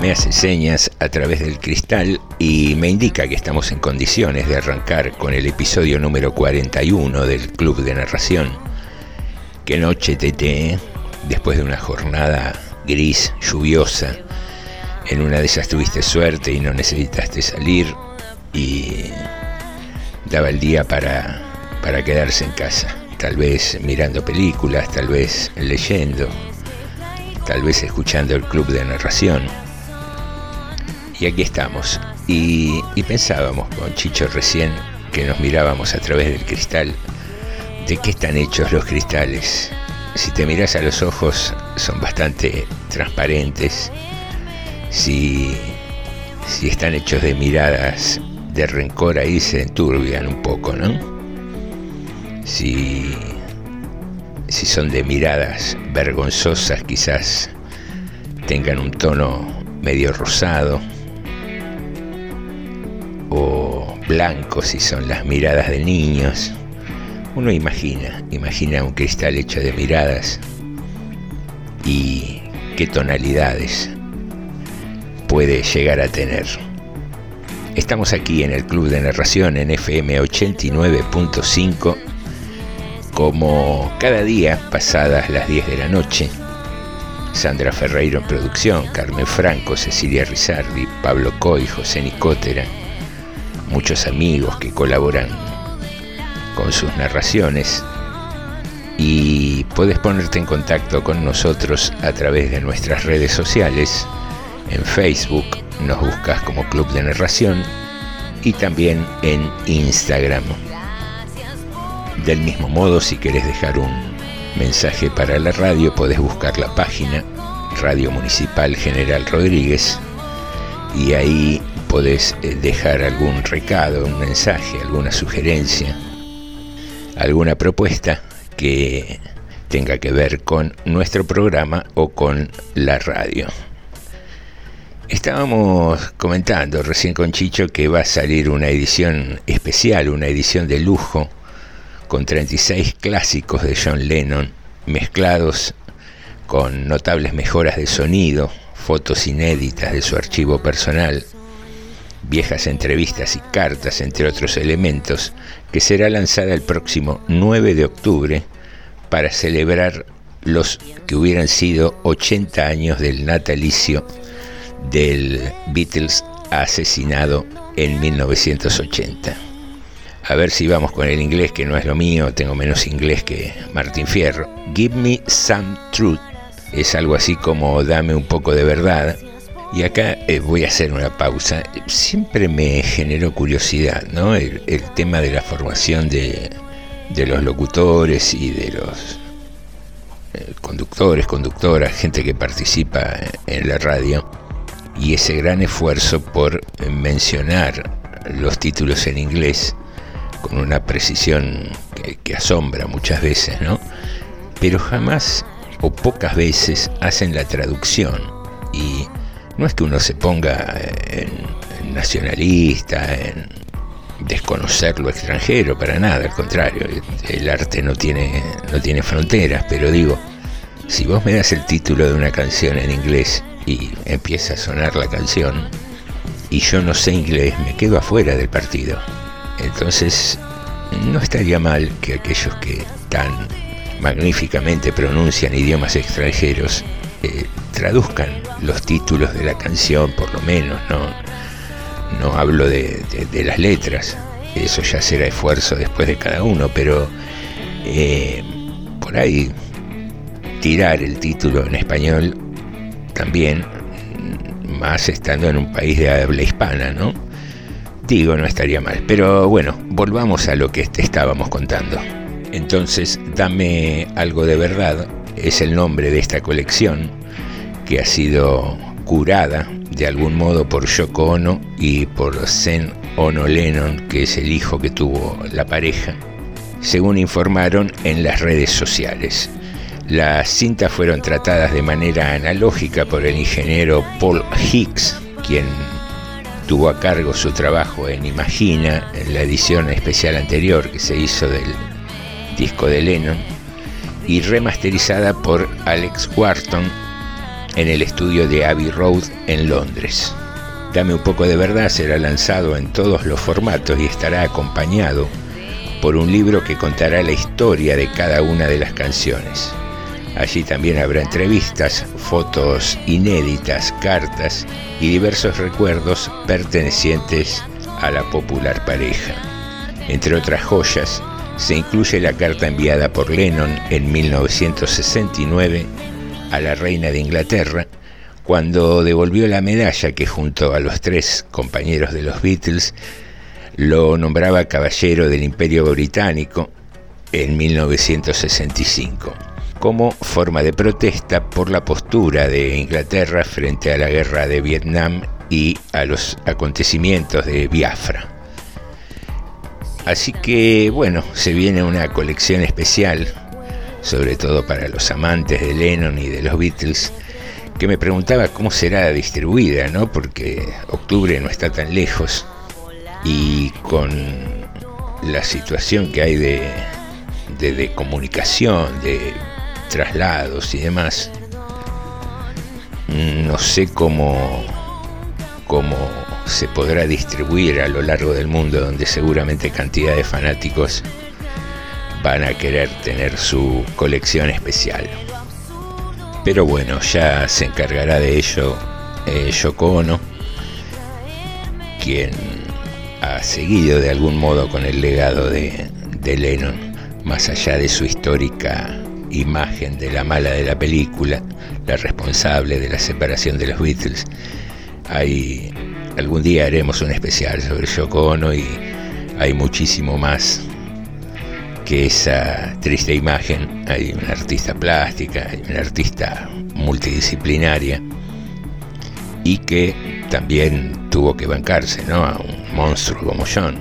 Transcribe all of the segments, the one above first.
Me hace señas a través del cristal y me indica que estamos en condiciones de arrancar con el episodio número 41 del Club de Narración. Qué noche, Tete, ¿eh? después de una jornada gris, lluviosa. En una de esas tuviste suerte y no necesitaste salir y daba el día para, para quedarse en casa. Tal vez mirando películas, tal vez leyendo, tal vez escuchando el club de narración. Y aquí estamos. Y, pensábamos con Chicho recién que nos mirábamos a través del cristal de qué están hechos los cristales. Si te miras a los ojos son bastante transparentes. Si, si están hechos de miradas de rencor ahí se enturbian un poco, ¿no? Si, si son de miradas vergonzosas quizás tengan un tono medio rosado o blanco si son las miradas de niños. Uno imagina, imagina un cristal hecho de miradas y qué tonalidades puede llegar a tener. Estamos aquí en el Club de Narración en FM 89.5 como cada día pasadas las 10 de la noche. Sandra Ferreiro en producción, Carmen Franco, Cecilia Rizardi, Pablo Coy, José Nicotera, muchos amigos que colaboran con sus narraciones y puedes ponerte en contacto con nosotros a través de nuestras redes sociales. En Facebook nos buscas como Club de Narración y también en Instagram. Del mismo modo, si querés dejar un mensaje para la radio, podés buscar la página Radio Municipal General Rodríguez y ahí podés dejar algún recado, un mensaje, alguna sugerencia, alguna propuesta que tenga que ver con nuestro programa o con la radio. Estábamos comentando recién con Chicho que va a salir una edición especial, una edición de lujo, con 36 clásicos de John Lennon, mezclados con notables mejoras de sonido, fotos inéditas de su archivo personal, viejas entrevistas y cartas, entre otros elementos, que será lanzada el próximo 9 de octubre para celebrar los que hubieran sido 80 años del natalicio del Beatles asesinado en 1980. A ver si vamos con el inglés, que no es lo mío, tengo menos inglés que Martín Fierro. Give me some truth. Es algo así como dame un poco de verdad. Y acá eh, voy a hacer una pausa. Siempre me generó curiosidad, ¿no? El, tema de la formación de, de, los locutores y de los eh, conductores, conductoras, gente que participa en la radio y ese gran esfuerzo por mencionar los títulos en inglés con una precisión que, que, asombra muchas veces, ¿no? Pero jamás o pocas veces hacen la traducción y no es que uno se ponga en, en nacionalista, en, desconocer lo extranjero, para nada, al contrario, el arte no tiene, no tiene fronteras, pero digo, si vos me das el título de una canción en inglés y empieza a sonar la canción y yo no sé inglés, me quedo afuera del partido. Entonces, no estaría mal que aquellos que tan magníficamente pronuncian idiomas extranjeros eh, traduzcan los títulos de la canción, por lo menos, no, no hablo de, las letras, eso ya será esfuerzo después de cada uno, pero eh, por ahí tirar el título en español también, más estando en un país de habla hispana, ¿no? Digo, no estaría mal. Pero bueno, volvamos a lo que te estábamos contando. Entonces, Dame algo de verdad es el nombre de esta colección que ha sido curada de algún modo por Yoko Ono y por Zen Ono Lennon, que es el hijo que tuvo la pareja, según informaron en las redes sociales. Las cintas fueron tratadas de manera analógica por el ingeniero Paul Hicks, quien tuvo a cargo su trabajo en Imagina, en la edición especial anterior que se hizo del disco de Lennon, y remasterizada por Alex Wharton en el estudio de Abbey Road en Londres. Dame un poco de verdad será lanzado en todos los formatos y estará acompañado por un libro que contará la historia de cada una de las canciones. Allí también habrá entrevistas, fotos inéditas, cartas y diversos recuerdos pertenecientes a la popular pareja. Entre otras joyas, se incluye la carta enviada por Lennon en 1969 a la reina de Inglaterra, cuando devolvió la medalla que junto a los tres compañeros de los Beatles lo nombraba caballero del Imperio Británico en 1965, como forma de protesta por la postura de Inglaterra frente a la guerra de Vietnam y a los acontecimientos de Biafra. Así que bueno, se viene una colección especial sobre todo para los amantes de Lennon y de los Beatles, que me preguntaba cómo será distribuida, ¿no? Porque octubre no está tan lejos y con la situación que hay de, comunicación, de traslados y demás, no sé cómo, cómo se podrá distribuir a lo largo del mundo, donde seguramente cantidad de fanáticos van a querer tener su colección especial. Pero bueno, ya se encargará de ello eh, Yoko Ono, quien ha seguido de algún modo con el legado de, de Lennon, más allá de su histórica imagen de la mala de la película, la responsable de la separación de los Beatles. Hay, algún día haremos un especial sobre Yoko Ono y hay muchísimo más que esa triste imagen hay una artista plástica, hay una artista multidisciplinaria y que también tuvo que bancarse ¿no? a un monstruo como John.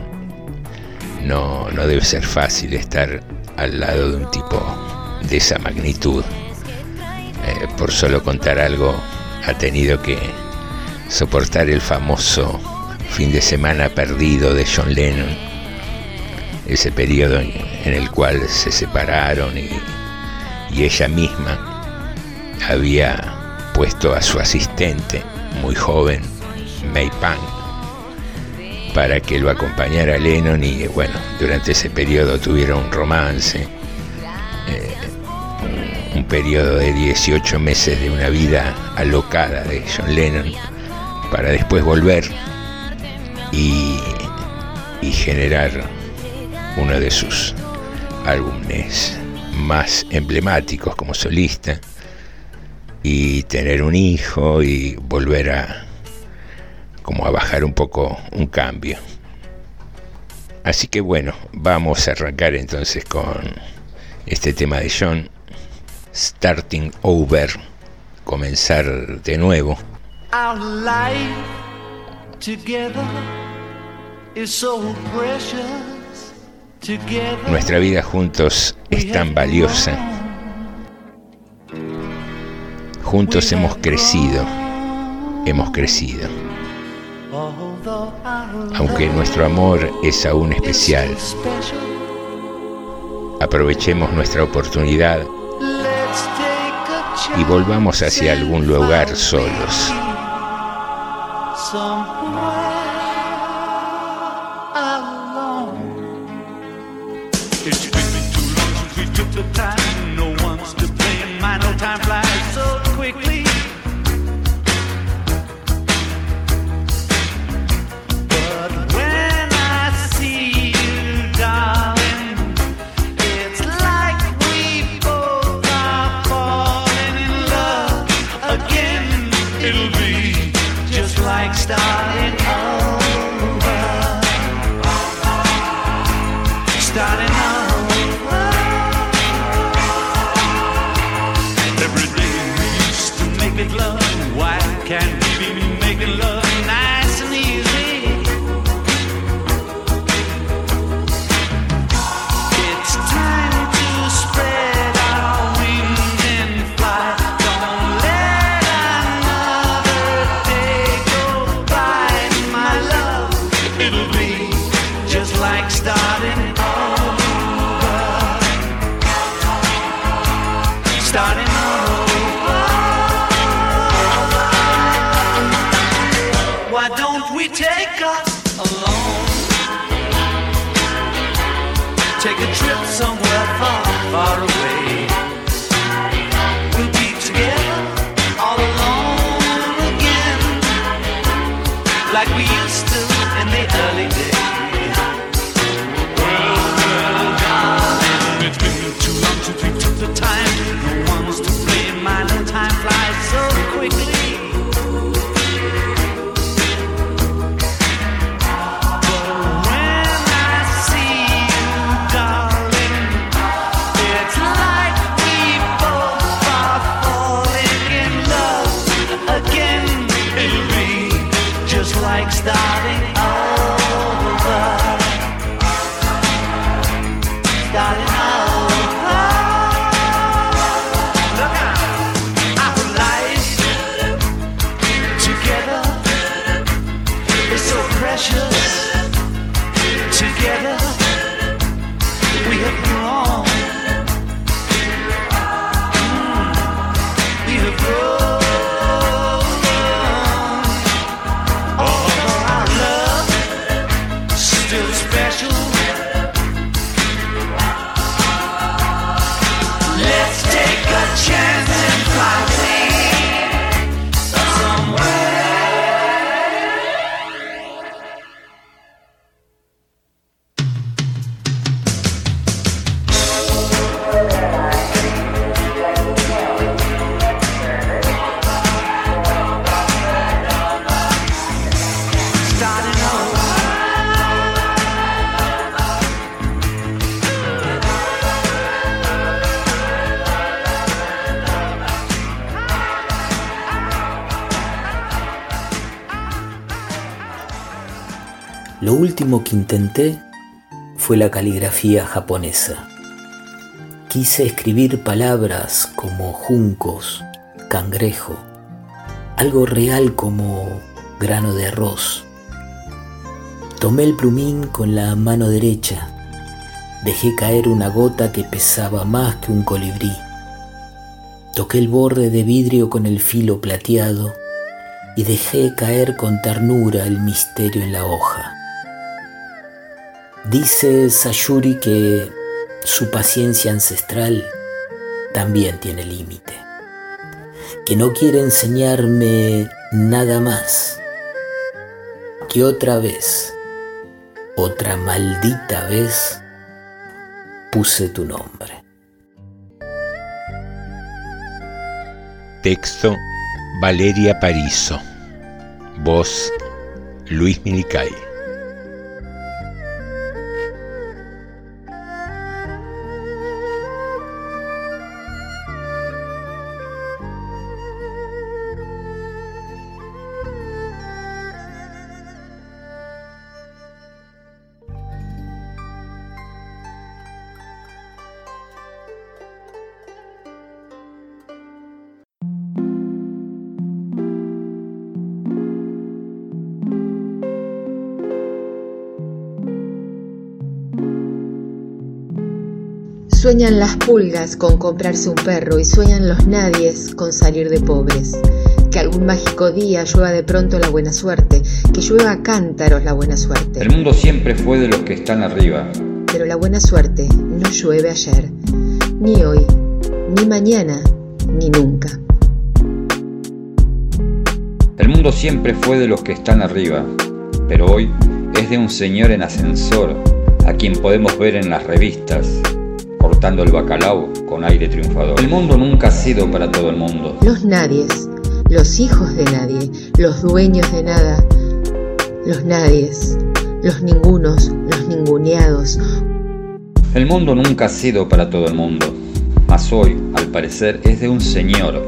No, no debe ser fácil estar al lado de un tipo de esa magnitud. Eh, por solo contar algo, ha tenido que soportar el famoso fin de semana perdido de John Lennon, ese periodo en en el cual se separaron y, ella misma había puesto a su asistente, muy joven, May Pang, para que lo acompañara a Lennon y bueno, durante ese periodo tuvieron un romance, eh, un, periodo de 18 meses de una vida alocada de John Lennon, para después volver y, y generar uno de sus álbumes más emblemáticos como solista y tener un hijo y volver a como a bajar un poco un cambio. Así que bueno, vamos a arrancar entonces con este tema de John, Starting Over, comenzar de nuevo. Our life together is so precious. Nuestra vida juntos es tan valiosa. Juntos hemos crecido, hemos crecido. Aunque nuestro amor es aún especial, aprovechemos nuestra oportunidad y volvamos hacia algún lugar solos. Último que intenté fue la caligrafía japonesa. Quise escribir palabras como juncos, cangrejo, algo real como grano de arroz. Tomé el plumín con la mano derecha, dejé caer una gota que pesaba más que un colibrí. Toqué el borde de vidrio con el filo plateado y dejé caer con ternura el misterio en la hoja. Dice Sayuri que su paciencia ancestral también tiene límite, que no quiere enseñarme nada más, que otra vez, otra maldita vez, puse tu nombre. Texto Valeria Parizo. Voz Luis Minicay. Sueñan las pulgas con comprarse un perro y sueñan los nadies con salir de pobres. Que algún mágico día llueva de pronto la buena suerte, que llueva a cántaros la buena suerte. El mundo siempre fue de los que están arriba. Pero la buena suerte no llueve ayer, ni hoy, ni mañana, ni nunca. El mundo siempre fue de los que están arriba, pero hoy es de un señor en ascensor, a quien podemos ver en las revistas, cortando el bacalao con aire triunfador. El mundo nunca ha sido para todo el mundo. Los nadies, los hijos de nadie, los dueños de nada, los nadies, los ningunos, los ninguneados. El mundo nunca ha sido para todo el mundo, mas hoy, al parecer, es de un señor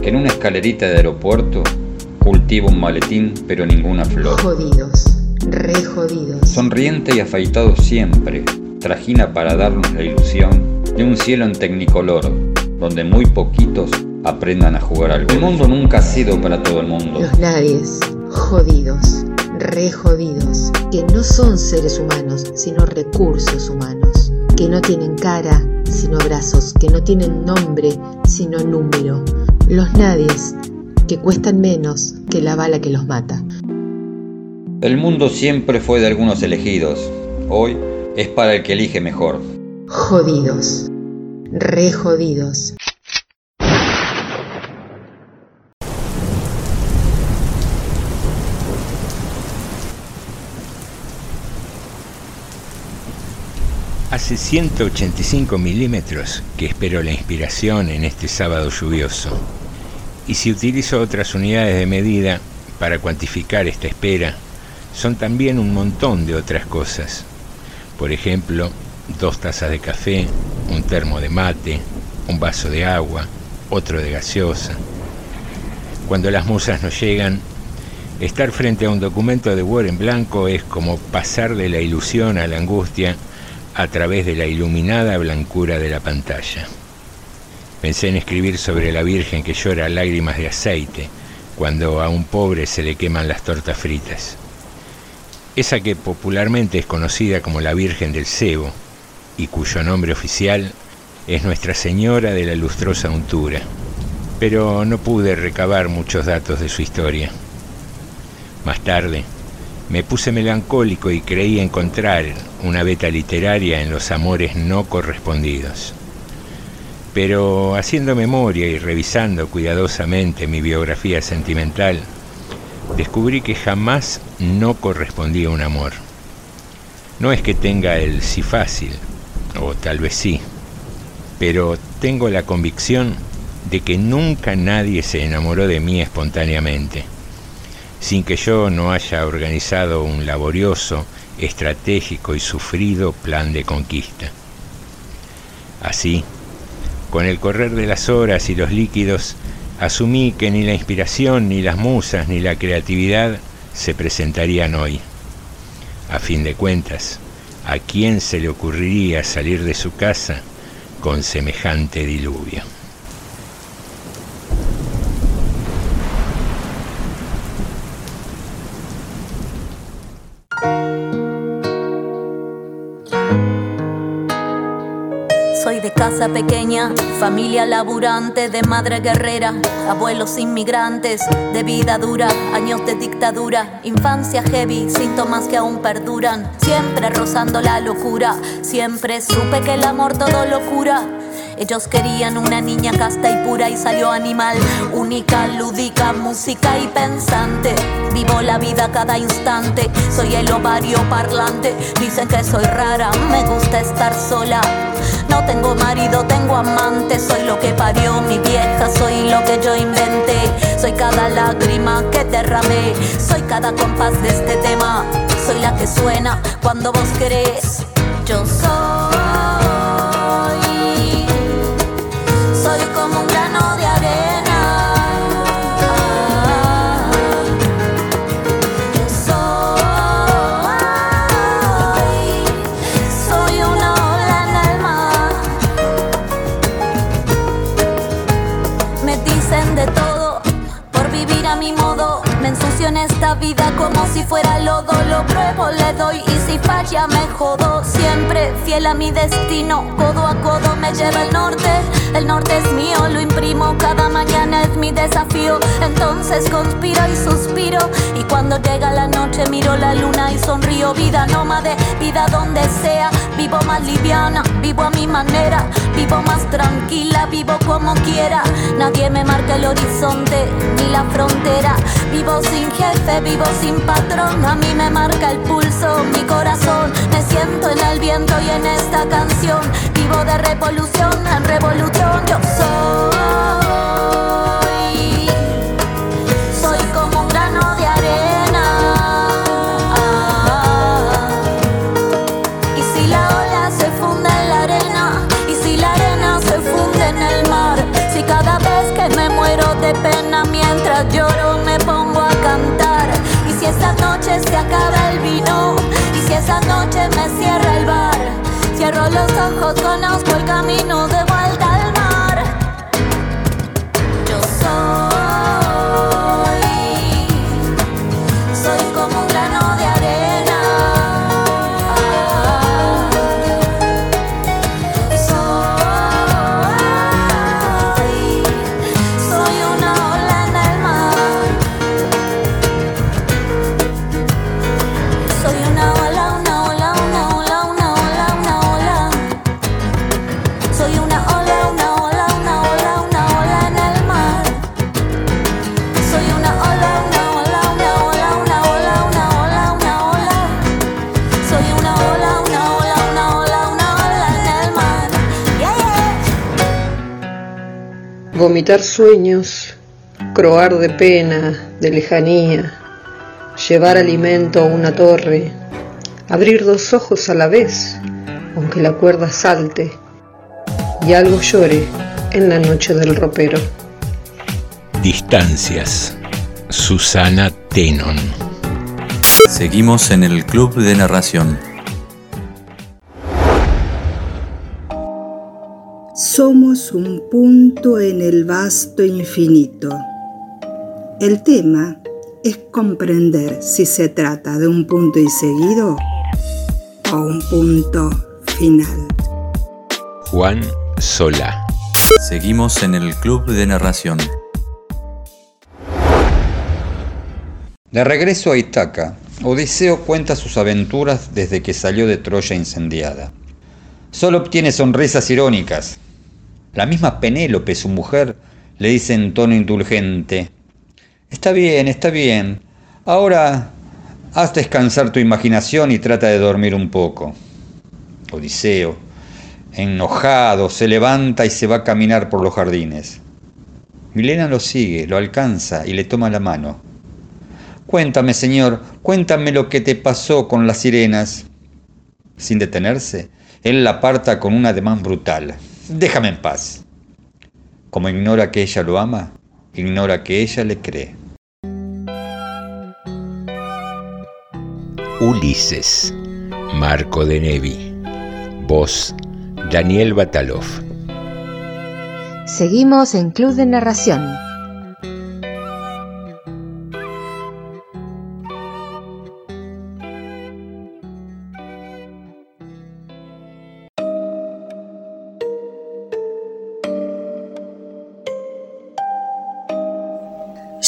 que en una escalerita de aeropuerto cultiva un maletín pero ninguna flor. Jodidos, re jodidos. Sonriente y afeitado siempre, trajina para darnos la ilusión de un cielo en tecnicolor, donde muy poquitos aprendan a jugar al El mundo nunca ha sido para todo el mundo. Los nadies, jodidos, re jodidos, que no son seres humanos, sino recursos humanos, que no tienen cara, sino brazos, que no tienen nombre, sino número. Los nadies, que cuestan menos que la bala que los mata. El mundo siempre fue de algunos elegidos, hoy es para el que elige mejor. Jodidos. Re jodidos. Hace 185 milímetros que espero la inspiración en este sábado lluvioso. Y si utilizo otras unidades de medida para cuantificar esta espera, son también un montón de otras cosas. Por ejemplo, dos tazas de café, un termo de mate, un vaso de agua, otro de gaseosa. Cuando las musas no llegan, estar frente a un documento de Word en blanco es como pasar de la ilusión a la angustia a través de la iluminada blancura de la pantalla. Pensé en escribir sobre la Virgen que llora lágrimas de aceite cuando a un pobre se le queman las tortas fritas esa que popularmente es conocida como la Virgen del Cebo y cuyo nombre oficial es Nuestra Señora de la Lustrosa Untura, pero no pude recabar muchos datos de su historia. Más tarde, me puse melancólico y creí encontrar una beta literaria en los amores no correspondidos. Pero haciendo memoria y revisando cuidadosamente mi biografía sentimental, descubrí que jamás no correspondía un amor. No es que tenga el sí fácil, o tal vez sí, pero tengo la convicción de que nunca nadie se enamoró de mí espontáneamente, sin que yo no haya organizado un laborioso, estratégico y sufrido plan de conquista. Así, con el correr de las horas y los líquidos, asumí que ni la inspiración, ni las musas, ni la creatividad se presentarían hoy. A fin de cuentas, ¿a quién se le ocurriría salir de su casa con semejante diluvio? casa pequeña, familia laburante, de madre guerrera, abuelos inmigrantes, de vida dura, años de dictadura, infancia heavy, síntomas que aún perduran, siempre rozando la locura, siempre supe que el amor todo lo cura. Ellos querían una niña casta y pura y salió animal, única, lúdica, música y pensante. Vivo la vida cada instante, soy el ovario parlante. Dicen que soy rara, me gusta estar sola. No tengo marido, tengo amante, soy lo que parió mi vieja, soy lo que yo inventé. Soy cada lágrima que derramé, soy cada compás de este tema, soy la que suena cuando vos querés. Yo soy. La vida como si fuera lodo, lo pruebo, le doy y si falla me jodo. Siempre fiel a mi destino, codo a codo me lleva el norte. El norte es mío, lo imprimo, cada mañana es mi desafío. Entonces conspiro y suspiro. Y cuando llega la noche miro la luna y sonrío. Vida nómade, vida donde sea. Vivo más liviana, vivo a mi manera. Vivo más tranquila, vivo como quiera. Nadie me marca el horizonte ni la frontera. Vivo sin jefe, vivo sin patrón. A mí me marca el pulso, mi corazón. Me siento en el viento y en esta canción. Vivo de revolución en revolución. Yo soy. Cierro los ojos, conozco el camino de vomitar sueños, croar de pena, de lejanía, llevar alimento a una torre, abrir dos ojos a la vez, aunque la cuerda salte y algo llore en la noche del ropero. Distancias. Susana Tenon. Seguimos en el Club de Narración. Somos un punto en el vasto infinito. El tema es comprender si se trata de un punto y seguido o un punto final. Juan Solá. Seguimos en el Club de Narración. De regreso a Itaca, Odiseo cuenta sus aventuras desde que salió de Troya incendiada. Solo obtiene sonrisas irónicas, la misma Penélope, su mujer, le dice en tono indulgente, Está bien, está bien. Ahora haz descansar tu imaginación y trata de dormir un poco. Odiseo, enojado, se levanta y se va a caminar por los jardines. Milena lo sigue, lo alcanza y le toma la mano. Cuéntame, señor, cuéntame lo que te pasó con las sirenas. Sin detenerse, él la aparta con un ademán brutal. Déjame en paz. Como ignora que ella lo ama, ignora que ella le cree. Ulises, Marco de Nevi. Voz, Daniel Batalov. Seguimos en Club de Narración.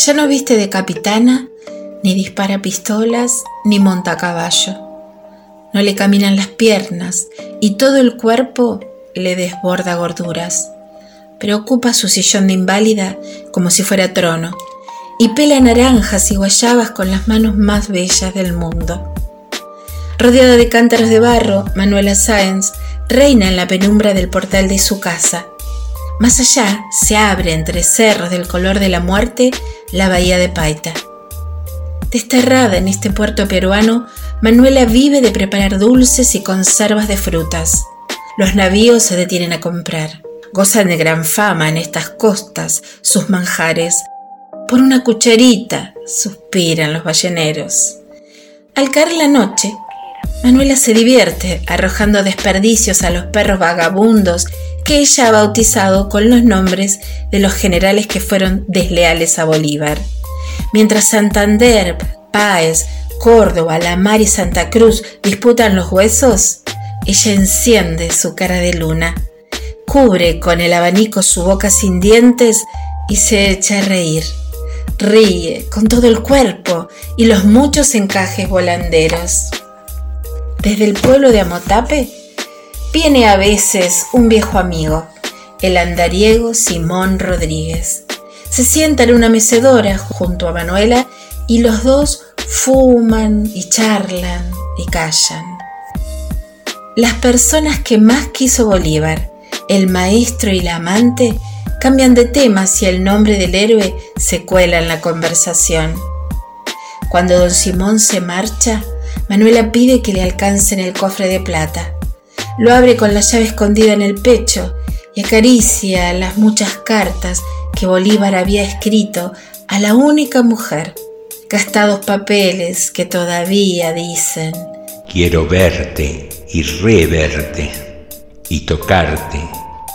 Ya no viste de capitana, ni dispara pistolas, ni monta caballo. No le caminan las piernas y todo el cuerpo le desborda gorduras. Pero ocupa su sillón de inválida como si fuera trono y pela naranjas y guayabas con las manos más bellas del mundo. Rodeada de cántaros de barro, Manuela Sáenz reina en la penumbra del portal de su casa. Más allá se abre entre cerros del color de la muerte la bahía de Paita. Desterrada en este puerto peruano, Manuela vive de preparar dulces y conservas de frutas. Los navíos se detienen a comprar. Gozan de gran fama en estas costas sus manjares. Por una cucharita suspiran los balleneros. Al caer la noche, Manuela se divierte arrojando desperdicios a los perros vagabundos que ella ha bautizado con los nombres de los generales que fueron desleales a Bolívar. Mientras Santander Páez, Córdoba, La Mar y Santa Cruz disputan los huesos, ella enciende su cara de luna, cubre con el abanico su boca sin dientes y se echa a reír. Ríe con todo el cuerpo y los muchos encajes volanderos. Desde el pueblo de Amotape viene a veces un viejo amigo, el andariego Simón Rodríguez. Se sienta en una mecedora junto a Manuela y los dos fuman y charlan y callan. Las personas que más quiso Bolívar, el maestro y la amante, cambian de tema si el nombre del héroe se cuela en la conversación. Cuando don Simón se marcha, Manuela pide que le alcancen el cofre de plata. Lo abre con la llave escondida en el pecho y acaricia las muchas cartas que Bolívar había escrito a la única mujer, gastados papeles que todavía dicen Quiero verte y reverte y tocarte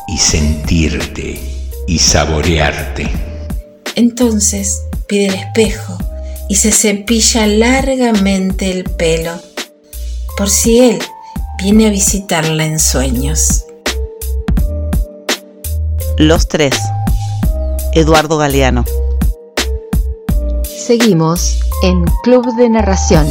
y sentirte y saborearte. Entonces pide el espejo y se cepilla largamente el pelo, por si él viene a visitarla en sueños. Los tres. Eduardo Galeano. Seguimos en Club de Narración.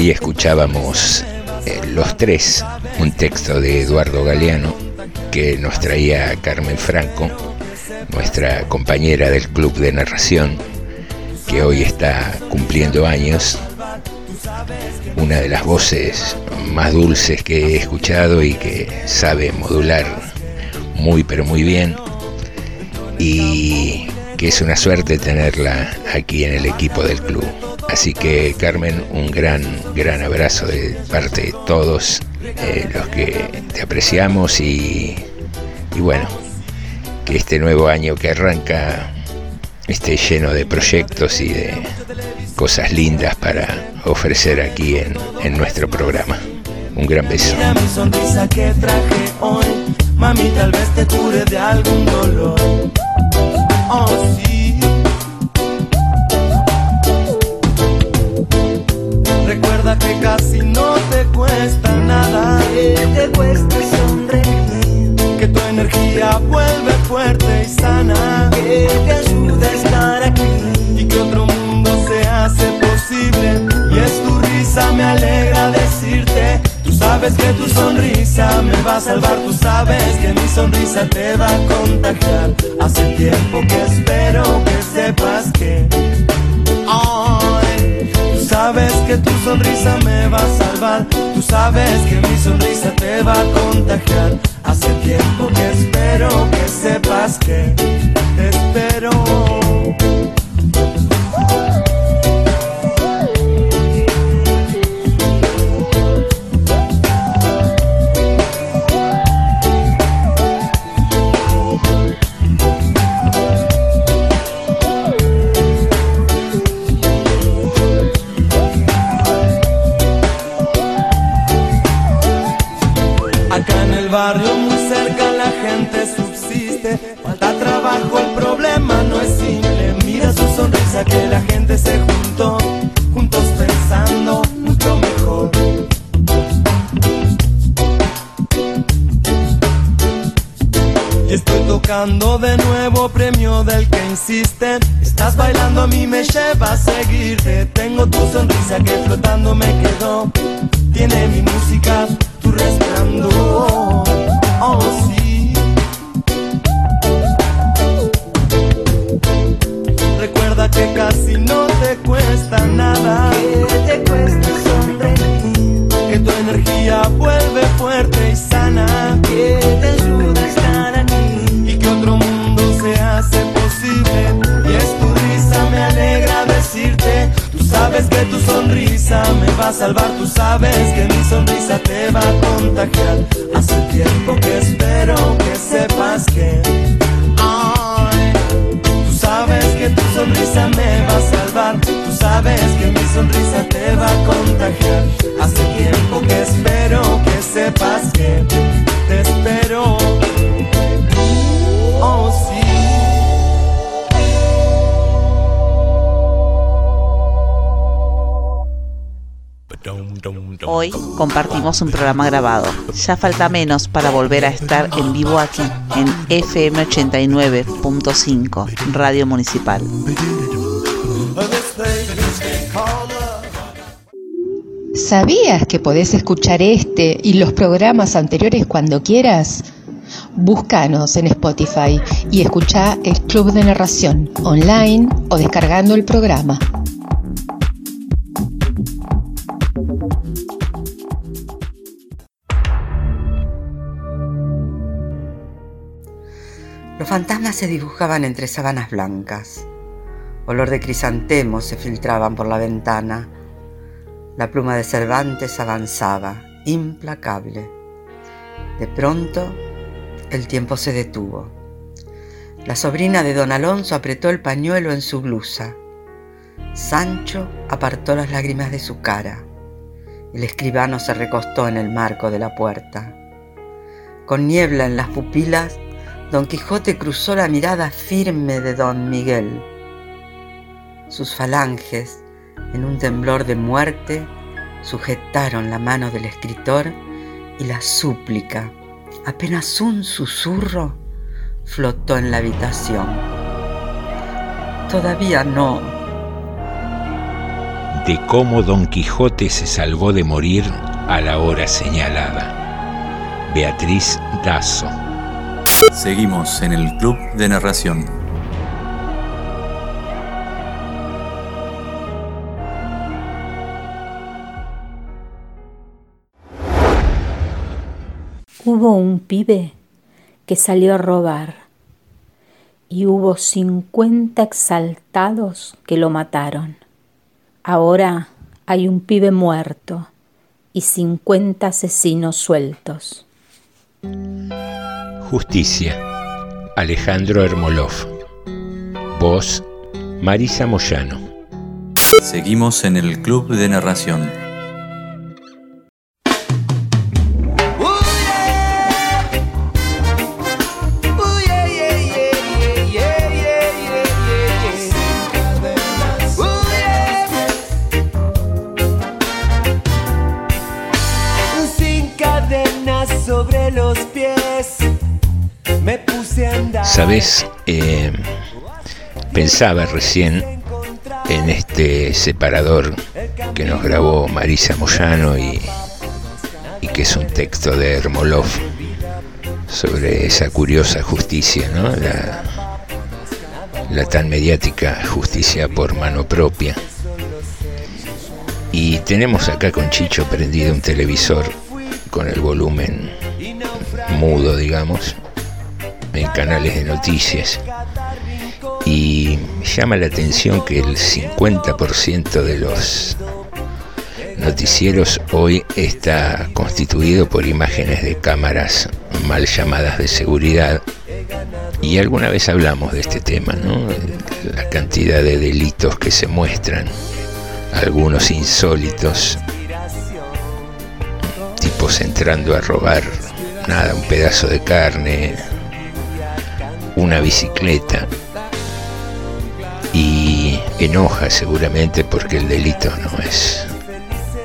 Ahí escuchábamos eh, Los Tres, un texto de Eduardo Galeano que nos traía Carmen Franco, nuestra compañera del club de narración, que hoy está cumpliendo años, una de las voces más dulces que he escuchado y que sabe modular muy pero muy bien y que es una suerte tenerla aquí en el equipo del club. Así que Carmen, un gran, gran abrazo de parte de todos eh, los que te apreciamos y, y bueno, que este nuevo año que arranca esté lleno de proyectos y de cosas lindas para ofrecer aquí en, en nuestro programa. Un gran beso. Que casi no te cuesta nada. Que te cuesta sonreír. Que tu energía vuelve fuerte y sana. Que te ayuda a estar aquí. Y que otro mundo se hace posible. Y es tu risa, me alegra decirte. Tú sabes que tu sonrisa me va a salvar. Tú sabes que mi sonrisa te va a contagiar. Hace tiempo que espero que sepas que. Sabes que tu sonrisa me va a salvar. Tú sabes que mi sonrisa te va a contagiar. Hace tiempo que espero que sepas que te espero. Barrio muy cerca la gente subsiste. Falta trabajo, el problema no es simple. Mira su sonrisa que la gente se juntó, juntos pensando mucho mejor. Y estoy tocando de nuevo premio del que insiste. Estás bailando a mí me lleva a seguirte. Tengo tu sonrisa que flotando me quedó. Tiene mi música, tu resplandor. Compartimos un programa grabado. Ya falta menos para volver a estar en vivo aquí, en FM 89.5, Radio Municipal. ¿Sabías que podés escuchar este y los programas anteriores cuando quieras? Búscanos en Spotify y escucha el Club de Narración online o descargando el programa. Fantasmas se dibujaban entre sábanas blancas. Olor de crisantemos se filtraban por la ventana. La pluma de Cervantes avanzaba, implacable. De pronto, el tiempo se detuvo. La sobrina de don Alonso apretó el pañuelo en su blusa. Sancho apartó las lágrimas de su cara. El escribano se recostó en el marco de la puerta. Con niebla en las pupilas, Don Quijote cruzó la mirada firme de Don Miguel. Sus falanges, en un temblor de muerte, sujetaron la mano del escritor y la súplica, apenas un susurro, flotó en la habitación. Todavía no. De cómo Don Quijote se salvó de morir a la hora señalada. Beatriz Dazo. Seguimos en el Club de Narración. Hubo un pibe que salió a robar y hubo 50 exaltados que lo mataron. Ahora hay un pibe muerto y 50 asesinos sueltos. Justicia. Alejandro Hermolov. Voz. Marisa Moyano. Seguimos en el Club de Narración. Sabes, Eh, pensaba recién en este separador que nos grabó Marisa Moyano y, que es un texto de Hermolov sobre esa curiosa justicia, ¿no? La tan mediática justicia por mano propia. Y tenemos acá con Chicho prendido un televisor con el volumen mudo, digamos, en canales de noticias. Y llama la atención que el 50% de los noticieros hoy está constituido por imágenes de cámaras mal llamadas de seguridad. Y alguna vez hablamos de este tema, ¿no? La cantidad de delitos que se muestran, algunos insólitos, tipos entrando a robar nada, un pedazo de carne, una bicicleta y enoja seguramente porque el delito no es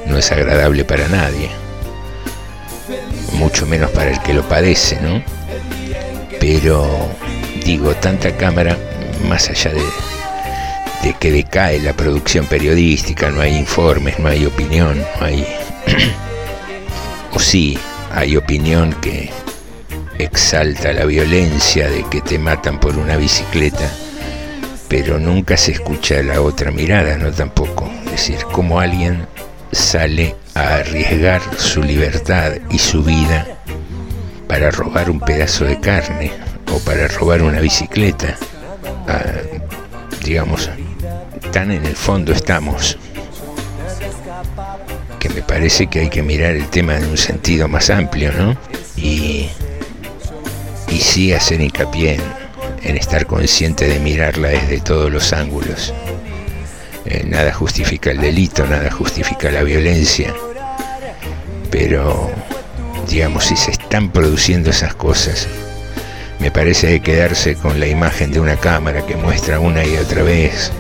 no es agradable para nadie mucho menos para el que lo padece no pero digo tanta cámara más allá de, de que decae la producción periodística no hay informes no hay opinión no hay o sí hay opinión que exalta la violencia de que te matan por una bicicleta, pero nunca se escucha la otra mirada, no tampoco. Es decir, cómo alguien sale a arriesgar su libertad y su vida para robar un pedazo de carne o para robar una bicicleta. Ah, digamos, tan en el fondo estamos que parece que hay que mirar el tema en un sentido más amplio, ¿no? Y, y sí hacer hincapié en, estar consciente de mirarla desde todos los ángulos. Eh, nada justifica el delito, nada justifica la violencia, pero digamos, si se están produciendo esas cosas, me parece de quedarse con la imagen de una cámara que muestra una y otra vez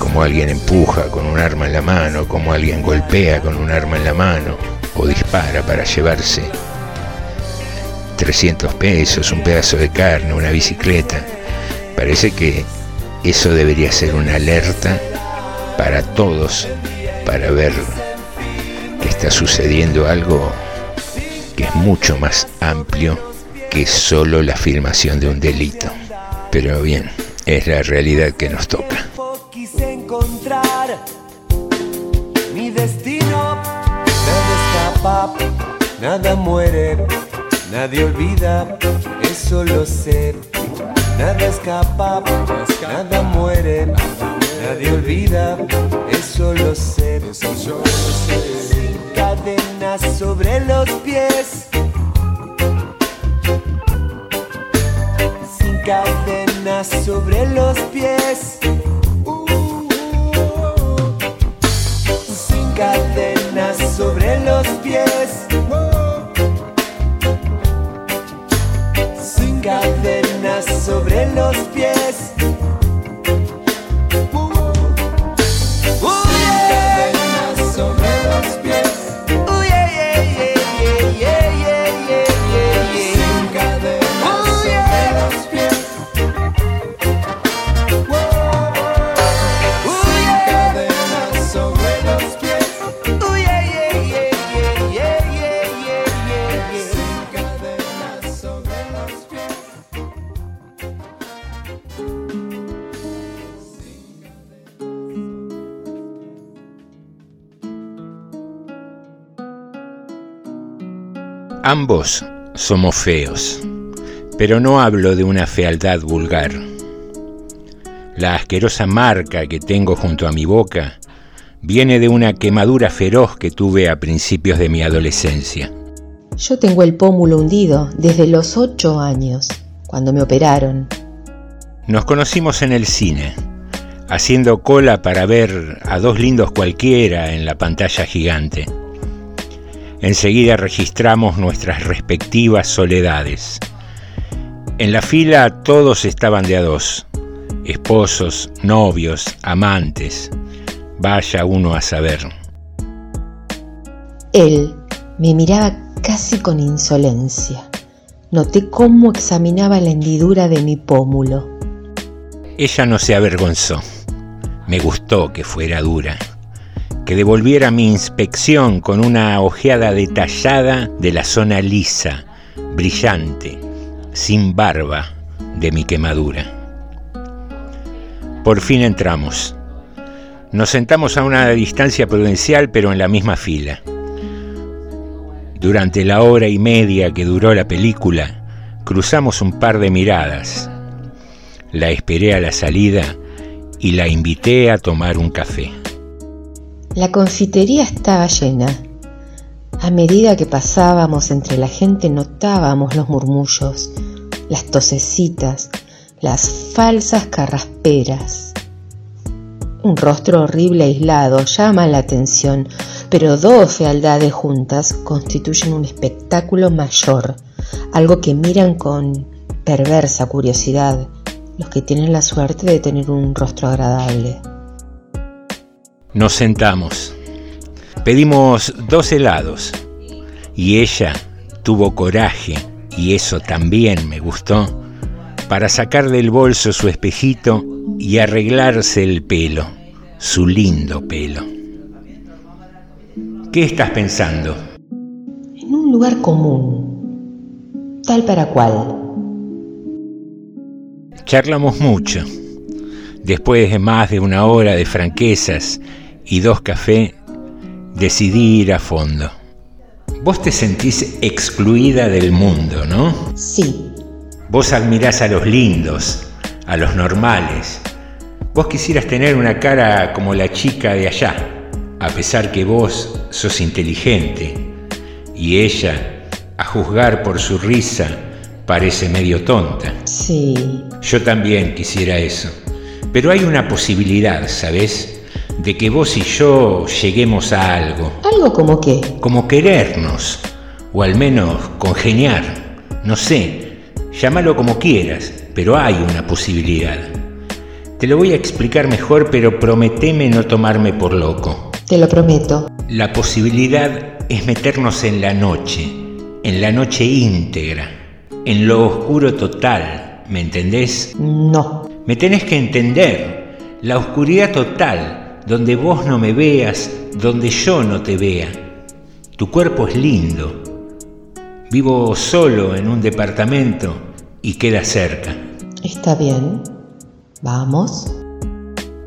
como alguien empuja con un arma en la mano, como alguien golpea con un arma en la mano o dispara para llevarse 300 pesos, un pedazo de carne, una bicicleta. Parece que eso debería ser una alerta para todos, para ver que está sucediendo algo que es mucho más amplio que solo la afirmación de un delito. Pero bien, es la realidad que nos toca. Nada muere, nadie olvida, eso lo sé. Nada escapa, nada muere, nadie olvida, eso lo sé. Sin cadenas sobre los pies cadenas sobre los pies. sin cadenas sobre los pies. Cadenas sobre los pies. Ambos somos feos, pero no hablo de una fealdad vulgar. La asquerosa marca que tengo junto a mi boca viene de una quemadura feroz que tuve a principios de mi adolescencia. Yo tengo el pómulo hundido desde los ocho años, cuando me operaron. Nos conocimos en el cine, haciendo cola para ver a dos lindos cualquiera en la pantalla gigante. Enseguida registramos nuestras respectivas soledades. En la fila todos estaban de a dos, esposos, novios, amantes. Vaya uno a saber. Él me miraba casi con insolencia. Noté cómo examinaba la hendidura de mi pómulo. Ella no se avergonzó. Me gustó que fuera dura que devolviera mi inspección con una ojeada detallada de la zona lisa, brillante, sin barba de mi quemadura. Por fin entramos. Nos sentamos a una distancia prudencial pero en la misma fila. Durante la hora y media que duró la película, cruzamos un par de miradas. La esperé a la salida y la invité a tomar un café. La confitería estaba llena. A medida que pasábamos entre la gente notábamos los murmullos, las tosecitas, las falsas carrasperas. Un rostro horrible aislado llama la atención, pero dos fealdades juntas constituyen un espectáculo mayor, algo que miran con perversa curiosidad los que tienen la suerte de tener un rostro agradable. Nos sentamos. Pedimos dos helados y ella tuvo coraje, y eso también me gustó, para sacar del bolso su espejito y arreglarse el pelo, su lindo pelo. ¿Qué estás pensando? En un lugar común, tal para cual. Charlamos mucho. Después de más de una hora de franquezas y dos cafés, decidí ir a fondo. Vos te sentís excluida del mundo, ¿no? Sí. Vos admirás a los lindos, a los normales. Vos quisieras tener una cara como la chica de allá, a pesar que vos sos inteligente y ella, a juzgar por su risa, parece medio tonta. Sí. Yo también quisiera eso. Pero hay una posibilidad, ¿sabes? De que vos y yo lleguemos a algo. ¿Algo como qué? Como querernos, o al menos congeniar. No sé, llámalo como quieras, pero hay una posibilidad. Te lo voy a explicar mejor, pero prometeme no tomarme por loco. Te lo prometo. La posibilidad es meternos en la noche, en la noche íntegra, en lo oscuro total, ¿me entendés? No. Me tenés que entender, la oscuridad total, donde vos no me veas, donde yo no te vea. Tu cuerpo es lindo. Vivo solo en un departamento y queda cerca. Está bien. Vamos.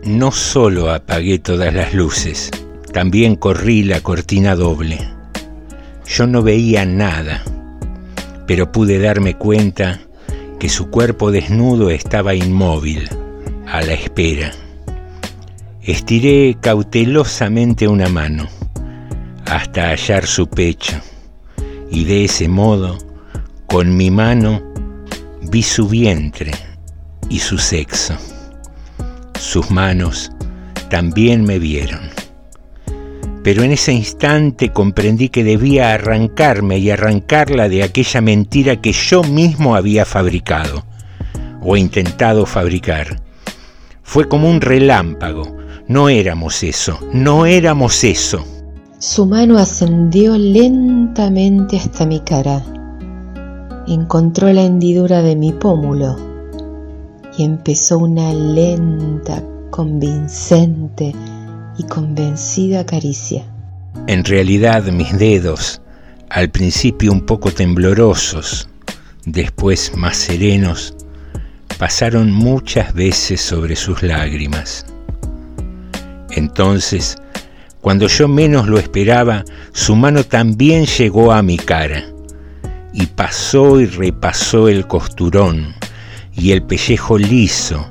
No solo apagué todas las luces, también corrí la cortina doble. Yo no veía nada, pero pude darme cuenta que su cuerpo desnudo estaba inmóvil, a la espera. Estiré cautelosamente una mano hasta hallar su pecho y de ese modo, con mi mano, vi su vientre y su sexo. Sus manos también me vieron. Pero en ese instante comprendí que debía arrancarme y arrancarla de aquella mentira que yo mismo había fabricado o intentado fabricar. Fue como un relámpago. No éramos eso, no éramos eso. Su mano ascendió lentamente hasta mi cara. Encontró la hendidura de mi pómulo y empezó una lenta, convincente y convencida caricia. En realidad mis dedos, al principio un poco temblorosos, después más serenos, pasaron muchas veces sobre sus lágrimas. Entonces, cuando yo menos lo esperaba, su mano también llegó a mi cara y pasó y repasó el costurón y el pellejo liso,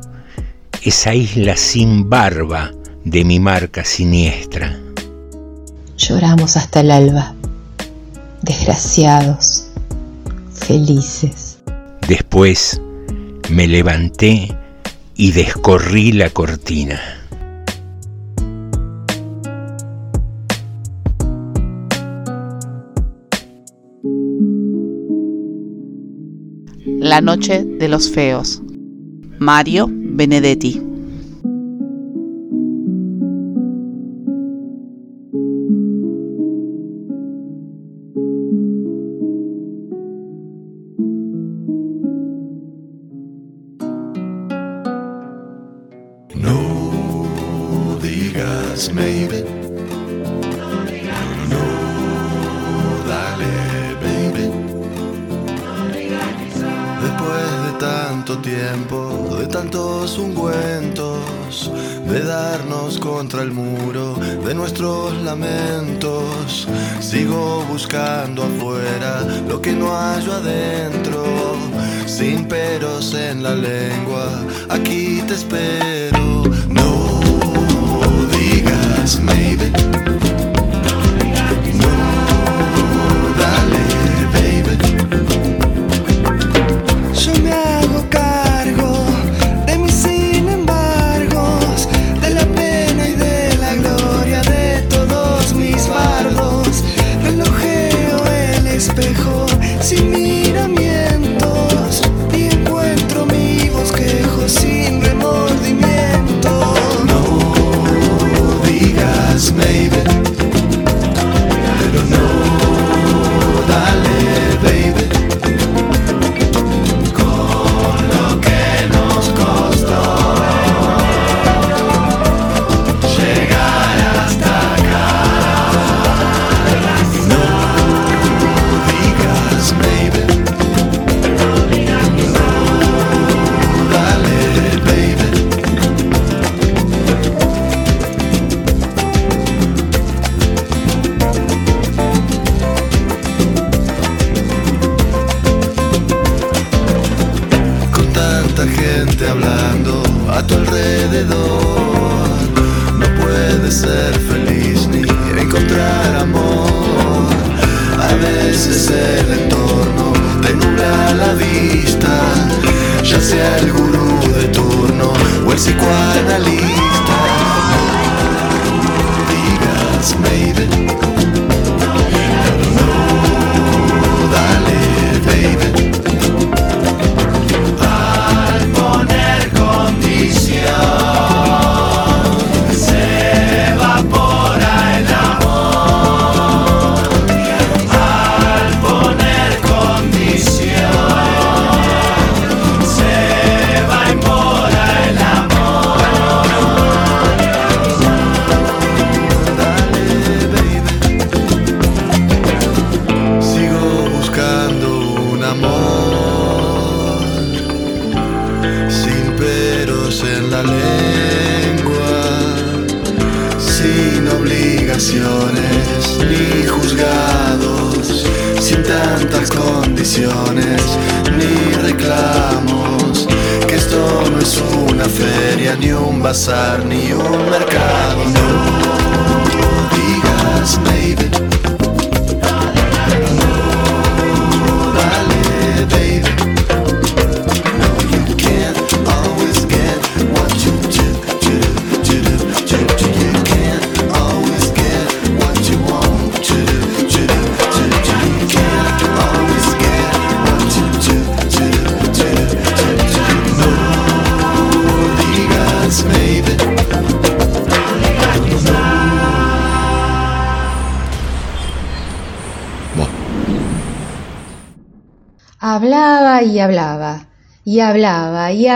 esa isla sin barba de mi marca siniestra. Lloramos hasta el alba, desgraciados, felices. Después me levanté y descorrí la cortina. La noche de los feos. Mario Benedetti. Tanto tiempo, de tantos ungüentos, de darnos contra el muro de nuestros lamentos, sigo buscando afuera lo que no hallo adentro. Sin peros en la lengua, aquí te espero. No digas maybe.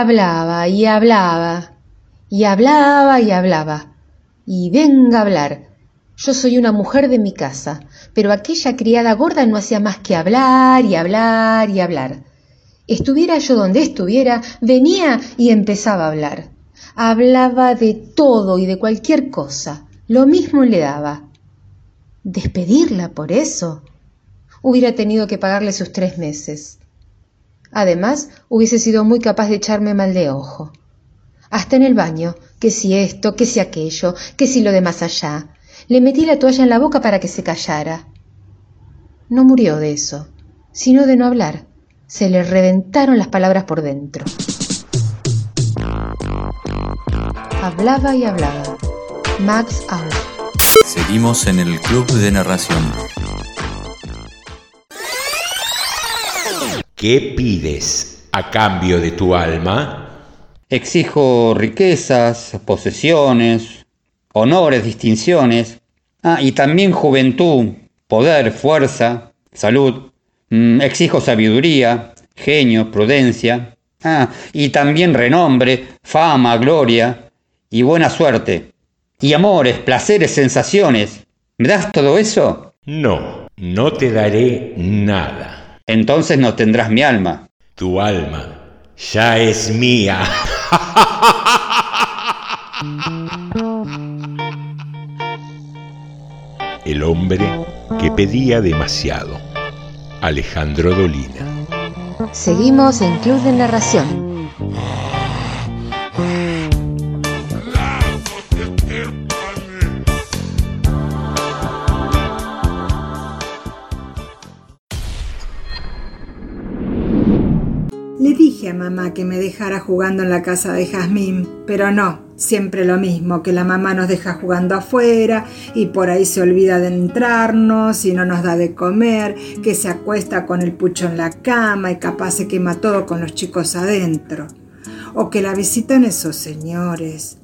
Hablaba y hablaba y hablaba, y hablaba y venga a hablar. Yo soy una mujer de mi casa, pero aquella criada gorda no hacía más que hablar y hablar y hablar. Estuviera yo donde estuviera, venía y empezaba a hablar. Hablaba de todo y de cualquier cosa. Lo mismo le daba. ¿Despedirla por eso? Hubiera tenido que pagarle sus tres meses. Además, hubiese sido muy capaz de echarme mal de ojo. Hasta en el baño, que si esto, que si aquello, que si lo de más allá. Le metí la toalla en la boca para que se callara. No murió de eso, sino de no hablar. Se le reventaron las palabras por dentro. Hablaba y hablaba. Max Out. Seguimos en el Club de Narración. ¿Qué pides a cambio de tu alma? Exijo riquezas, posesiones, honores, distinciones. Ah, y también juventud, poder, fuerza, salud. Mm, exijo sabiduría, genio, prudencia. Ah, y también renombre, fama, gloria y buena suerte. Y amores, placeres, sensaciones. ¿Me das todo eso? No, no te daré nada. Entonces no tendrás mi alma. Tu alma ya es mía. El hombre que pedía demasiado. Alejandro Dolina. Seguimos en Club de Narración. Mamá que me dejara jugando en la casa de Jazmín, pero no, siempre lo mismo, que la mamá nos deja jugando afuera y por ahí se olvida de entrarnos y no nos da de comer, que se acuesta con el pucho en la cama y capaz se quema todo con los chicos adentro. O que la visitan esos señores.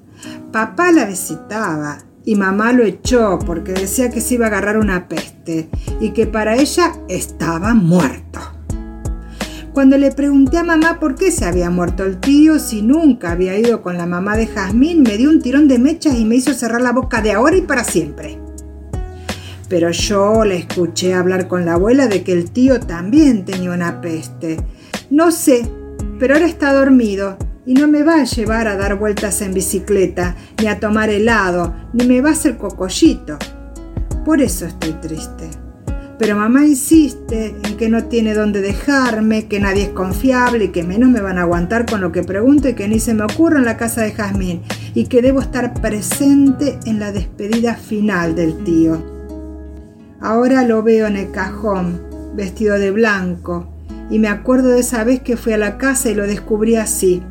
Papá la visitaba y mamá lo echó porque decía que se iba a agarrar una peste y que para ella estaba muerto. Cuando le pregunté a mamá por qué se había muerto el tío si nunca había ido con la mamá de Jazmín, me dio un tirón de mechas y me hizo cerrar la boca de ahora y para siempre. Pero yo la escuché hablar con la abuela de que el tío también tenía una peste. No sé, pero ahora está dormido y no me va a llevar a dar vueltas en bicicleta, ni a tomar helado, ni me va a hacer cocollito. Por eso estoy triste. Pero mamá insiste en que no tiene dónde dejarme, que nadie es confiable y que menos me van a aguantar con lo que pregunto y que ni se me ocurra en la casa de Jazmín y que debo estar presente en la despedida final del tío. Ahora lo veo en el cajón, vestido de blanco, Y me acuerdo de esa vez que fui a la casa y lo descubrí así.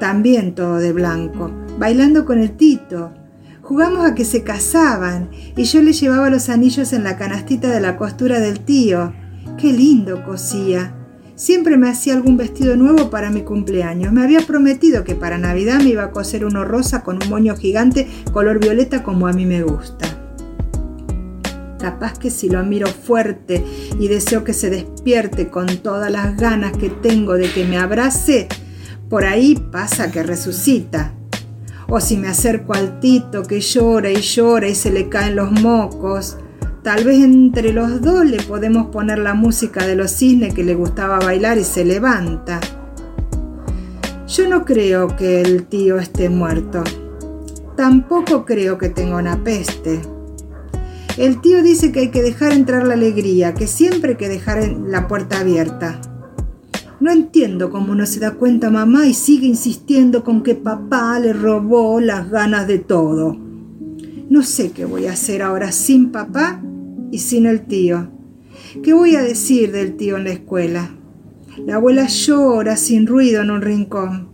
También todo de blanco, bailando con el Tito. Jugamos a que se casaban y yo le llevaba los anillos en la canastita de la costura del tío. Qué lindo cosía. Siempre me hacía algún vestido nuevo para mi cumpleaños. Me había prometido que para Navidad me iba a coser uno rosa con un moño gigante color violeta como a mí me gusta. Capaz que si lo miro fuerte y deseo que se despierte con todas las ganas que tengo de que me abrace, por ahí pasa que resucita. O si me acerco al Tito que llora y llora y se le caen los mocos, tal vez entre los dos le podemos poner la música de los cisnes que le gustaba bailar y se levanta. Yo no creo que el tío esté muerto. Tampoco creo que tenga una peste. El tío dice que hay que dejar entrar la alegría, que siempre hay que dejar la puerta abierta. No entiendo cómo no se da cuenta mamá y sigue insistiendo con que papá le robó las ganas de todo. No sé qué voy a hacer ahora sin papá y sin el tío. ¿Qué voy a decir del tío en la escuela? La abuela llora sin ruido en un rincón.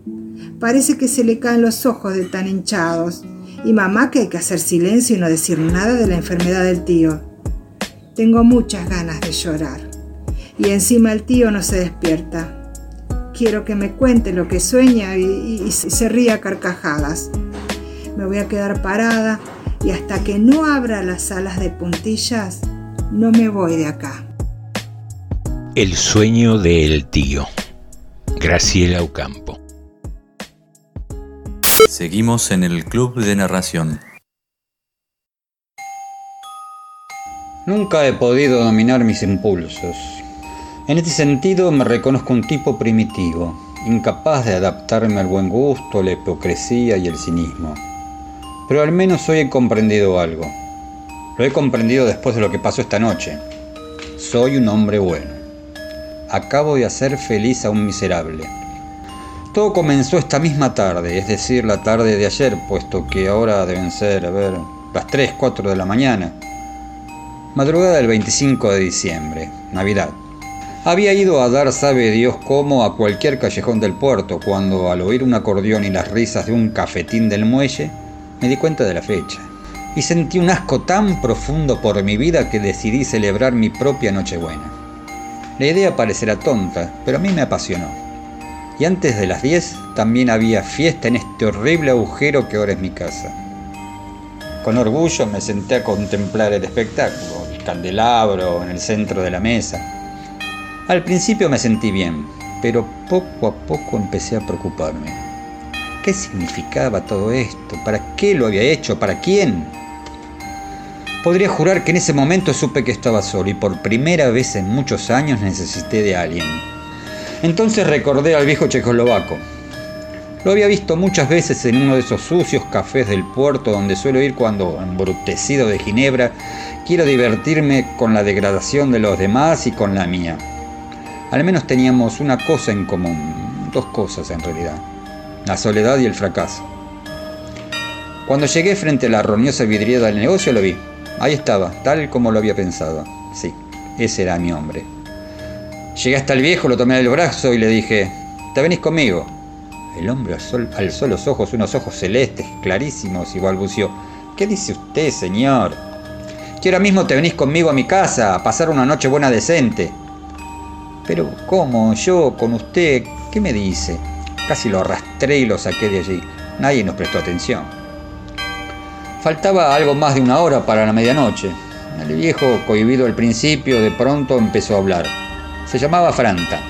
Parece que se le caen los ojos de tan hinchados. Y mamá que hay que hacer silencio y no decir nada de la enfermedad del tío. Tengo muchas ganas de llorar. Y encima el tío no se despierta. Quiero que me cuente lo que sueña y, y- y se ríe a carcajadas. Me voy a quedar parada y hasta que no abra las alas de puntillas, no me voy de acá. El sueño del tío. Graciela Ocampo. Seguimos en el Club de Narración. Nunca he podido dominar mis impulsos. En este sentido me reconozco un tipo primitivo, incapaz de adaptarme al buen gusto, la hipocresía y el cinismo. Pero al menos hoy he comprendido algo. Lo he comprendido después de lo que pasó esta noche. Soy un hombre bueno. Acabo de hacer feliz a un miserable. Todo comenzó esta misma tarde, es decir, la tarde de ayer, puesto que ahora deben ser, a ver, las 3, 4 de la mañana. Madrugada del 25 de diciembre, Navidad. Había ido a dar sabe Dios cómo a cualquier callejón del puerto, cuando al oír un acordeón y las risas de un cafetín del muelle, me di cuenta de la fecha. Y sentí un asco tan profundo por mi vida que decidí celebrar mi propia Nochebuena. La idea parecerá tonta, pero a mí me apasionó. Y antes de las 10 también había fiesta en este horrible agujero que ahora es mi casa. Con orgullo me senté a contemplar el espectáculo, el candelabro en el centro de la mesa. Al principio me sentí bien, pero poco a poco empecé a preocuparme. ¿Qué significaba todo esto? ¿Para qué lo había hecho? ¿Para quién? Podría jurar que en ese momento supe que estaba solo y por primera vez en muchos años necesité de alguien. Entonces recordé al viejo checoslovaco. Lo había visto muchas veces en uno de esos sucios cafés del puerto donde suelo ir cuando, embrutecido de Ginebra, quiero divertirme con la degradación de los demás y con la mía. Al menos teníamos una cosa en común, dos cosas en realidad, la soledad y el fracaso. Cuando llegué frente a la roñosa vidriera del negocio lo vi. Ahí estaba, tal como lo había pensado. Sí, ese era mi hombre. Llegué hasta el viejo, lo tomé del brazo y le dije, ¿te venís conmigo? El hombre alzó, los ojos, unos ojos celestes, clarísimos, y balbució, ¿qué dice usted, señor? Que ahora mismo te venís conmigo a mi casa a pasar una noche buena decente. Pero, ¿cómo? Yo, con usted, ¿qué me dice? Casi lo arrastré y lo saqué de allí. Nadie nos prestó atención. Faltaba algo más de una hora para la medianoche. El viejo, cohibido al principio, de pronto empezó a hablar. Se llamaba Franta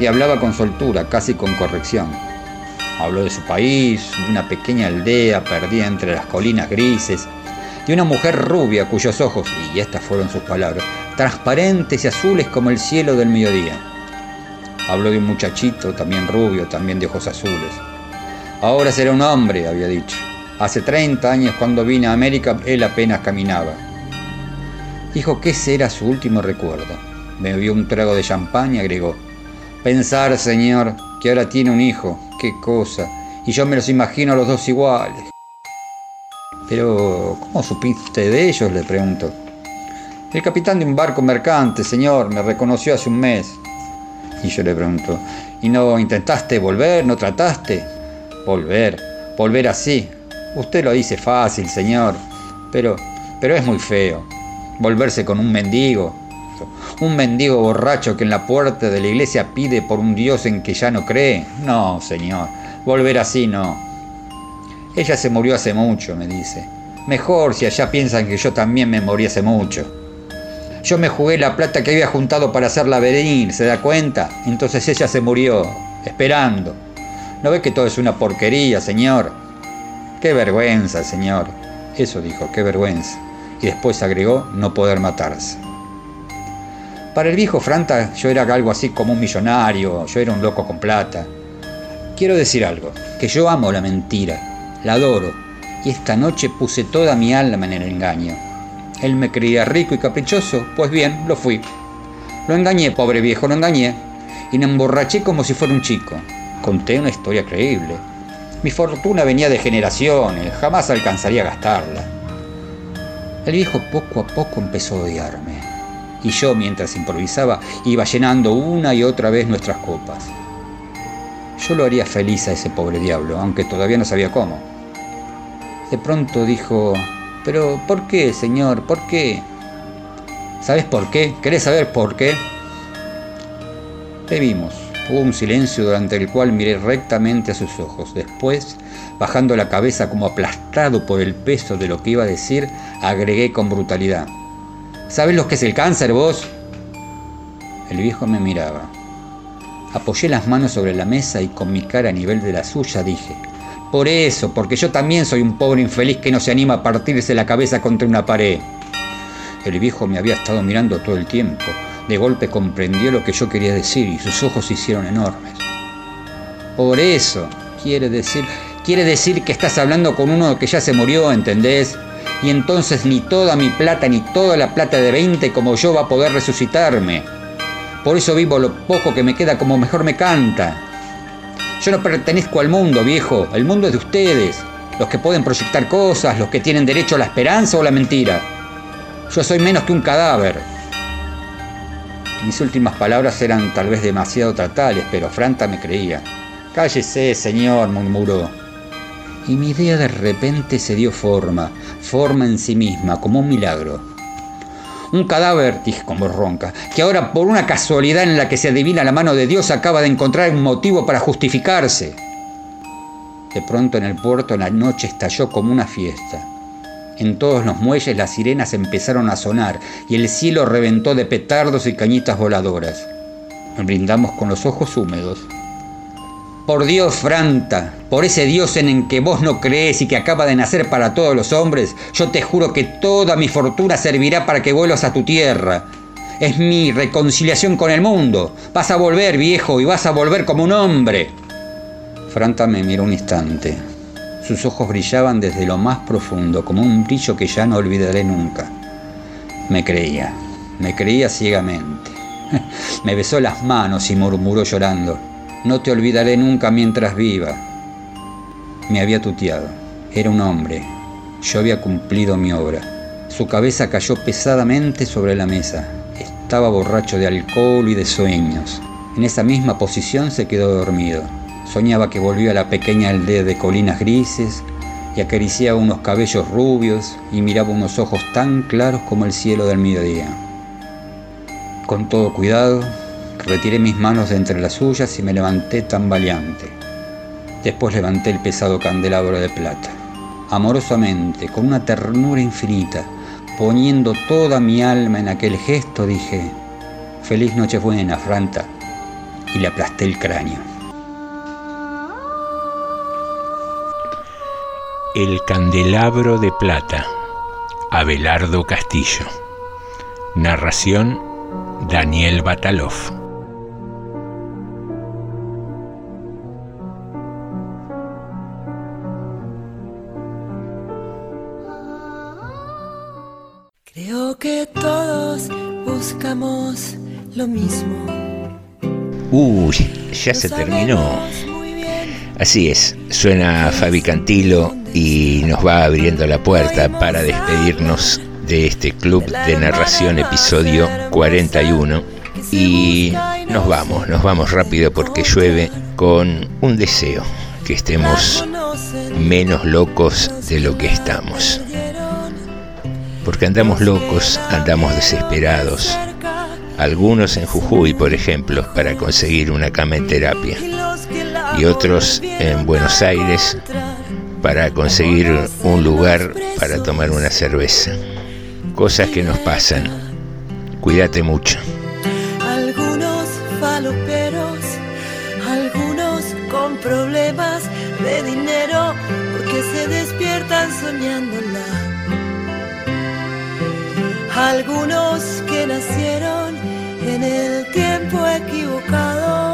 y hablaba con soltura, casi con corrección. Habló de su país, de una pequeña aldea perdida entre las colinas grises, de una mujer rubia cuyos ojos, y estas fueron sus palabras, transparentes y azules como el cielo del mediodía. Habló de un muchachito, también rubio, también de ojos azules. Ahora será un hombre, había dicho. Hace 30 años cuando vine a América, él apenas caminaba. Dijo que ese era su último recuerdo. Bebió un trago de champán y agregó, Pensar, señor, que ahora tiene un hijo, qué cosa, y yo me los imagino a los dos iguales. Pero, ¿cómo supiste de ellos? le pregunto. El capitán de un barco mercante, señor, me reconoció hace un mes. Y yo le pregunto, ¿y no intentaste volver? ¿No trataste? Volver, volver así. Usted lo dice fácil, señor, pero, pero es muy feo. Volverse con un mendigo. Un mendigo borracho que en la puerta de la iglesia pide por un Dios en que ya no cree. No, señor, volver así no. Ella se murió hace mucho, me dice. Mejor si allá piensan que yo también me morí hace mucho. Yo me jugué la plata que había juntado para hacerla venir, ¿se da cuenta? Entonces ella se murió, esperando. ¿No ve que todo es una porquería, señor? Qué vergüenza, señor. Eso dijo, qué vergüenza. Y después agregó no poder matarse. Para el viejo Franta yo era algo así como un millonario, yo era un loco con plata. Quiero decir algo, que yo amo la mentira, la adoro, y esta noche puse toda mi alma en el engaño. Él me creía rico y caprichoso, pues bien, lo fui. Lo engañé, pobre viejo, lo engañé, y me emborraché como si fuera un chico. Conté una historia creíble. Mi fortuna venía de generaciones, jamás alcanzaría a gastarla. El viejo poco a poco empezó a odiarme, y yo, mientras improvisaba, iba llenando una y otra vez nuestras copas. Yo lo haría feliz a ese pobre diablo, aunque todavía no sabía cómo. De pronto dijo, pero ¿por qué, señor? ¿Por qué? ¿Sabes por qué? ¿Querés saber por qué? Bebimos. Hubo un silencio durante el cual miré rectamente a sus ojos. Después, bajando la cabeza como aplastado por el peso de lo que iba a decir, agregué con brutalidad. ¿Sabes lo que es el cáncer vos? El viejo me miraba. Apoyé las manos sobre la mesa y con mi cara a nivel de la suya dije, por eso, porque yo también soy un pobre infeliz que no se anima a partirse la cabeza contra una pared. El viejo me había estado mirando todo el tiempo. De golpe comprendió lo que yo quería decir y sus ojos se hicieron enormes. Por eso, quiere decir, quiere decir que estás hablando con uno que ya se murió, ¿entendés? Y entonces ni toda mi plata ni toda la plata de 20 como yo va a poder resucitarme. Por eso vivo lo poco que me queda como mejor me canta. Yo no pertenezco al mundo, viejo. El mundo es de ustedes. Los que pueden proyectar cosas, los que tienen derecho a la esperanza o la mentira. Yo soy menos que un cadáver. Mis últimas palabras eran tal vez demasiado tratales, pero Franta me creía. Cállese, señor, murmuró. Y mi idea de repente se dio forma, forma en sí misma, como un milagro. Un cadáver, dije con voz ronca, que ahora por una casualidad en la que se adivina la mano de Dios acaba de encontrar un motivo para justificarse. De pronto en el puerto la noche estalló como una fiesta. En todos los muelles las sirenas empezaron a sonar y el cielo reventó de petardos y cañitas voladoras. Nos brindamos con los ojos húmedos. Por Dios, Franta, por ese Dios en el que vos no crees y que acaba de nacer para todos los hombres, yo te juro que toda mi fortuna servirá para que vuelvas a tu tierra. Es mi reconciliación con el mundo. Vas a volver, viejo, y vas a volver como un hombre. Franta me miró un instante. Sus ojos brillaban desde lo más profundo, como un brillo que ya no olvidaré nunca. Me creía, me creía ciegamente. Me besó las manos y murmuró llorando. No te olvidaré nunca mientras viva. Me había tuteado. Era un hombre. Yo había cumplido mi obra. Su cabeza cayó pesadamente sobre la mesa. Estaba borracho de alcohol y de sueños. En esa misma posición se quedó dormido. Soñaba que volvía a la pequeña aldea de colinas grises y acariciaba unos cabellos rubios y miraba unos ojos tan claros como el cielo del mediodía. Con todo cuidado, retiré mis manos de entre las suyas y me levanté tambaleante. Después levanté el pesado candelabro de plata. Amorosamente, con una ternura infinita, poniendo toda mi alma en aquel gesto, dije, Feliz Nochebuena, Franta, y le aplasté el cráneo. El candelabro de plata. Abelardo Castillo. Narración Daniel Batalov. Lo mismo. Uy, ya se terminó. Así es, suena Fabi Cantilo y nos va abriendo la puerta para despedirnos de este club de narración episodio 41 y nos vamos, nos vamos rápido porque llueve con un deseo, que estemos menos locos de lo que estamos. Porque andamos locos, andamos desesperados. Algunos en Jujuy, por ejemplo, para conseguir una cama en terapia. Y otros en Buenos Aires para conseguir un lugar para tomar una cerveza. Cosas que nos pasan. Cuídate mucho. Algunos faloperos, algunos con problemas de dinero, porque se despiertan soñándola. Algunos que nacieron en el tiempo equivocado.